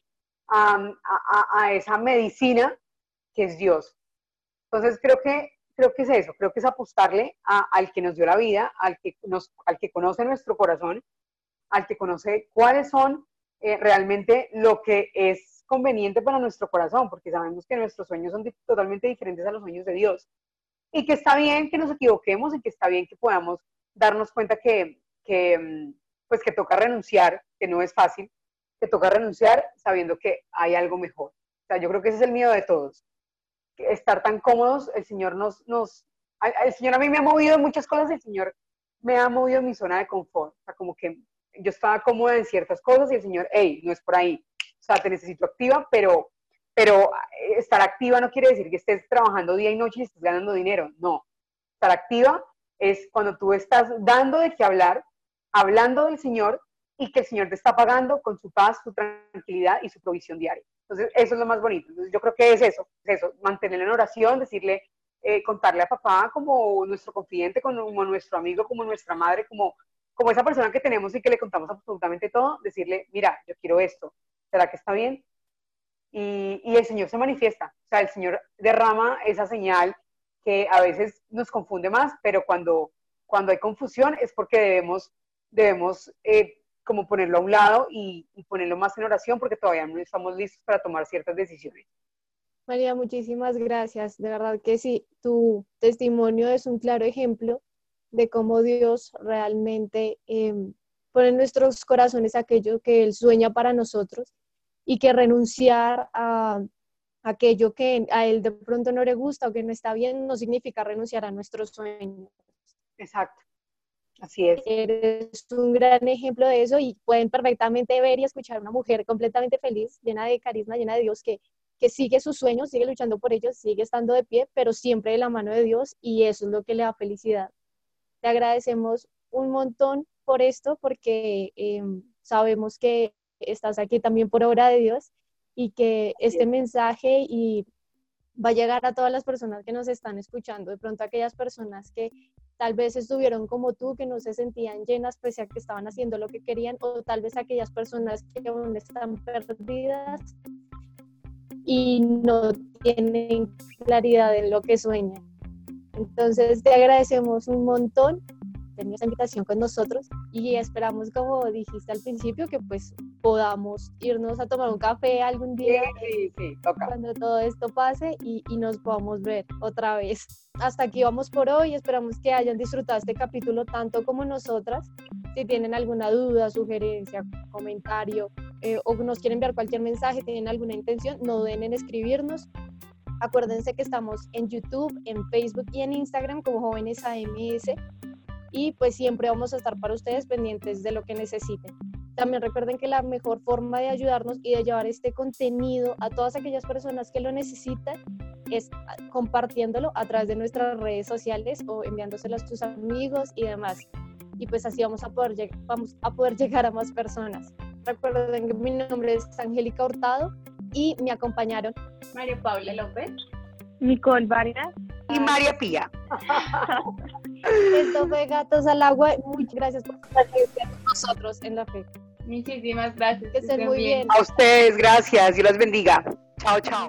Speaker 4: a, a esa medicina que es Dios. Entonces creo que, creo que es eso, creo que es apostarle al que nos dio la vida, al que, nos, al que conoce nuestro corazón al que conoce cuáles son eh, realmente lo que es conveniente para nuestro corazón, porque sabemos que nuestros sueños son totalmente diferentes a los sueños de Dios. Y que está bien que nos equivoquemos y que está bien que podamos darnos cuenta que, que, mm, pues que toca renunciar, que no es fácil, que toca renunciar sabiendo que hay algo mejor. O sea, yo creo que ese es el miedo de todos. Estar tan cómodos, el Señor nos, nos, el Señor a mí me ha movido en muchas cosas, el Señor me ha movido en mi zona de confort. O sea, como que yo estaba cómoda en ciertas cosas y el señor, hey, no es por ahí. O sea, te necesito activa, pero, pero eh, estar activa no quiere decir que estés trabajando día y noche y estés ganando dinero. No. Estar activa es cuando tú estás dando de qué hablar, hablando del Señor y que el Señor te está pagando con su paz, su tranquilidad y su provisión diaria. Entonces, eso es lo más bonito. Entonces, yo creo que es eso, es eso, mantenerlo en oración, decirle, eh, contarle a papá como nuestro confidente, como nuestro amigo, como nuestra madre, como como esa persona que tenemos y que le contamos absolutamente todo, decirle, mira, yo quiero esto, ¿será que está bien? Y, y, el Señor se manifiesta, o sea, el Señor derrama esa señal que a veces nos confunde más, pero cuando, cuando hay confusión es porque debemos, debemos eh, como ponerlo a un lado y, y ponerlo más en oración porque todavía no estamos listos para tomar ciertas decisiones.
Speaker 1: María, muchísimas gracias. De verdad que sí, tu testimonio es un claro ejemplo de cómo Dios realmente em, pone en nuestros corazones aquello que Él sueña para nosotros y que renunciar a aquello que a Él de pronto no le gusta o que no está bien no significa renunciar a nuestros sueños.
Speaker 4: Exacto. Así es.
Speaker 1: Eres un gran ejemplo de eso y pueden perfectamente ver y escuchar a una mujer completamente feliz, llena de carisma, llena de Dios, que, que sigue sus sueños, sigue luchando por ellos, sigue estando de pie, pero siempre de la mano de Dios y eso es lo que le da felicidad. Te agradecemos un montón por esto, porque em, sabemos que estás aquí también por obra de Dios y que este mensaje y va a llegar a todas las personas que nos están escuchando, de pronto aquellas personas que tal vez estuvieron como tú, que no se sentían llenas pese a que estaban haciendo lo que querían, o tal vez aquellas personas que aún están perdidas y no tienen claridad en lo que sueñan. Entonces te agradecemos un montón tener esta invitación con nosotros y esperamos, como dijiste al principio, que pues podamos irnos a tomar un café algún día cuando todo esto pase y, y nos podamos ver otra vez. Hasta aquí vamos por hoy, esperamos que hayan disfrutado este capítulo tanto como nosotras. Si tienen alguna duda, sugerencia, comentario eh, o nos quieren enviar cualquier mensaje, tienen alguna intención, no duden en escribirnos. Acuérdense que estamos en YouTube, en Facebook y en Instagram como Jóvenes AMS y pues siempre vamos a estar para ustedes pendientes de lo que necesiten. También recuerden que la mejor forma de ayudarnos y de llevar este contenido a todas aquellas personas que lo necesitan es compartiéndolo a través de nuestras redes sociales o enviándoselo a tus amigos y demás. Y pues así vamos a poder, vamos a poder llegar a más personas. Recuerden que mi nombre es Angélica Hurtado y me acompañaron
Speaker 2: María Paula López,
Speaker 3: Nicole Vargas
Speaker 4: y María Pía.
Speaker 1: Esto fue Gatos al Agua. Muchas gracias por estar con nosotros en la fe.
Speaker 2: Muchísimas gracias.
Speaker 1: Que estén muy bien.
Speaker 4: A ustedes, gracias. Dios los bendiga. Chao, chao.